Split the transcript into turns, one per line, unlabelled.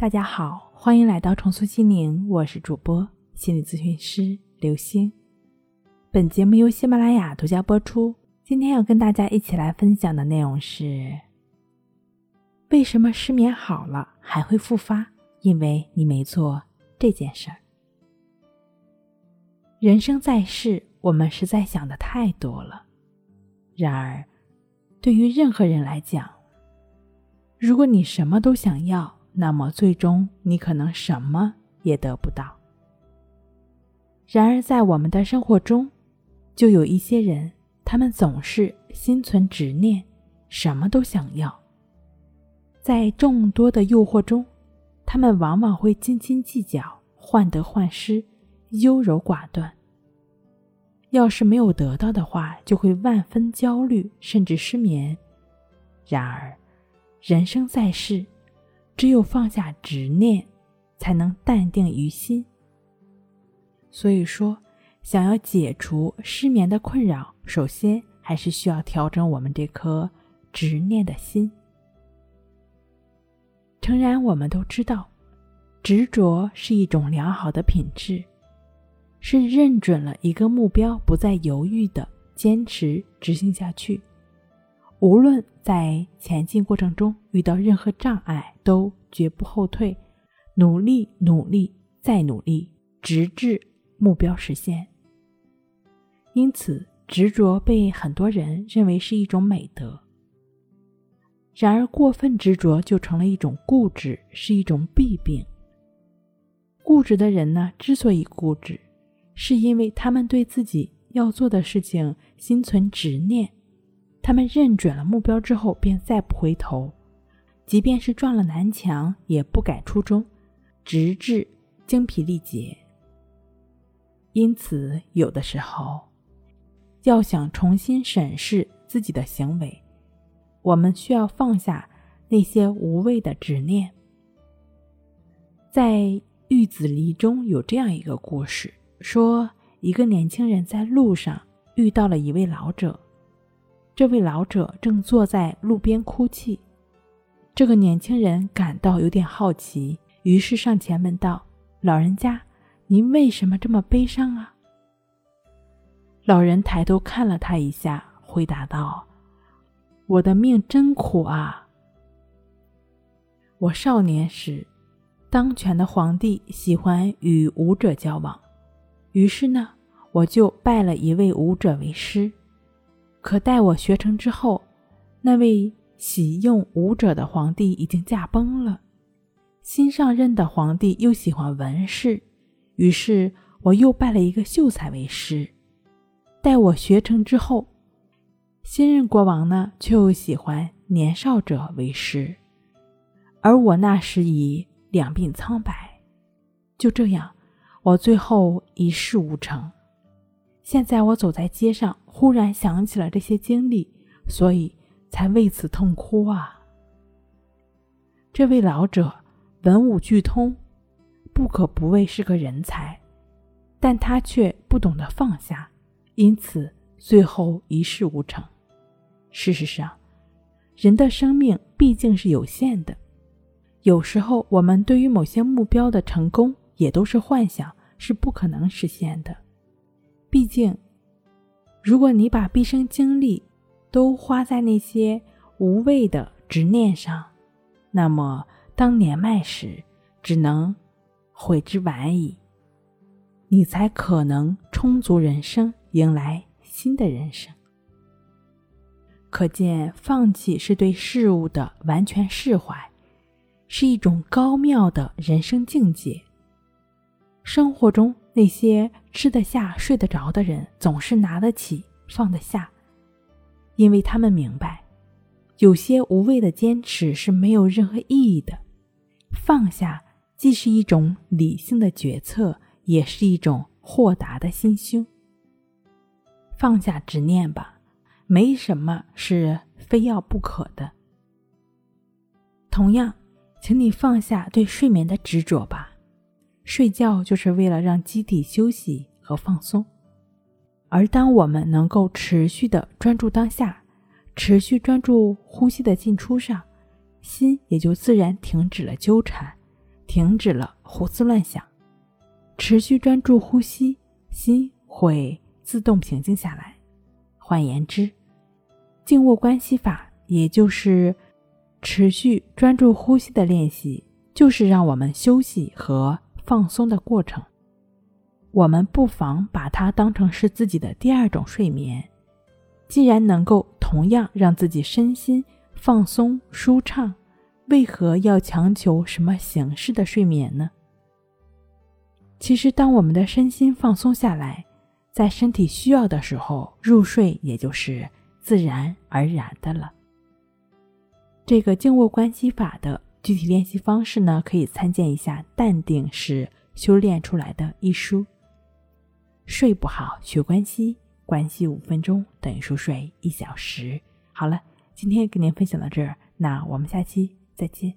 大家好，欢迎来到重塑心灵，我是主播心理咨询师刘星。本节目由喜马拉雅独家播出。今天要跟大家一起来分享的内容是：为什么失眠好了还会复发？因为你没做这件事儿。人生在世，我们实在想的太多了。然而，对于任何人来讲，如果你什么都想要，那么最终你可能什么也得不到。然而，在我们的生活中，就有一些人，他们总是心存执念，什么都想要。在众多的诱惑中，他们往往会斤斤计较，患得患失，优柔寡断。要是没有得到的话，就会万分焦虑，甚至失眠。然而，人生在世。只有放下执念，才能淡定于心。所以说，想要解除失眠的困扰，首先还是需要调整我们这颗执念的心。诚然，我们都知道，执着是一种良好的品质，是认准了一个目标，不再犹豫的坚持执行下去。无论在前进过程中遇到任何障碍，都绝不后退，努力、努力、再努力，直至目标实现。因此，执着被很多人认为是一种美德。然而，过分执着就成了一种固执，是一种弊病。固执的人呢，之所以固执，是因为他们对自己要做的事情心存执念。他们认准了目标之后，便再不回头，即便是撞了南墙，也不改初衷，直至精疲力竭。因此，有的时候，要想重新审视自己的行为，我们需要放下那些无谓的执念。在《玉子离》中有这样一个故事，说一个年轻人在路上遇到了一位老者。这位老者正坐在路边哭泣，这个年轻人感到有点好奇，于是上前问道：“老人家，您为什么这么悲伤啊？”老人抬头看了他一下，回答道：“我的命真苦啊！我少年时，当权的皇帝喜欢与武者交往，于是呢，我就拜了一位武者为师。”可待我学成之后，那位喜用武者的皇帝已经驾崩了，新上任的皇帝又喜欢文士，于是我又拜了一个秀才为师。待我学成之后，新任国王呢却又喜欢年少者为师，而我那时已两鬓苍白，就这样，我最后一事无成。现在我走在街上，忽然想起了这些经历，所以才为此痛哭啊。这位老者文武俱通，不可不谓是个人才，但他却不懂得放下，因此最后一事无成。事实上，人的生命毕竟是有限的，有时候我们对于某些目标的成功也都是幻想，是不可能实现的。毕竟，如果你把毕生精力都花在那些无谓的执念上，那么当年迈时，只能悔之晚矣。你才可能充足人生，迎来新的人生。可见，放弃是对事物的完全释怀，是一种高妙的人生境界。生活中。那些吃得下、睡得着的人，总是拿得起、放得下，因为他们明白，有些无谓的坚持是没有任何意义的。放下既是一种理性的决策，也是一种豁达的心胸。放下执念吧，没什么是非要不可的。同样，请你放下对睡眠的执着吧。睡觉就是为了让机体休息和放松，而当我们能够持续的专注当下，持续专注呼吸的进出上，心也就自然停止了纠缠，停止了胡思乱想，持续专注呼吸，心会自动平静下来。换言之，静卧关系法，也就是持续专注呼吸的练习，就是让我们休息和放松的过程。我们不妨把它当成是自己的第二种睡眠。既然能够同样让自己身心放松舒畅，为何要强求什么形式的睡眠呢？其实，当我们的身心放松下来，在身体需要的时候入睡，也就是自然而然的了。这个静卧关系法的具体练习方式呢，可以参见一下《淡定是修炼出来的》一书。睡不好学关系，关系五分钟等于熟睡一小时。好了，今天跟您分享到这儿，那我们下期再见。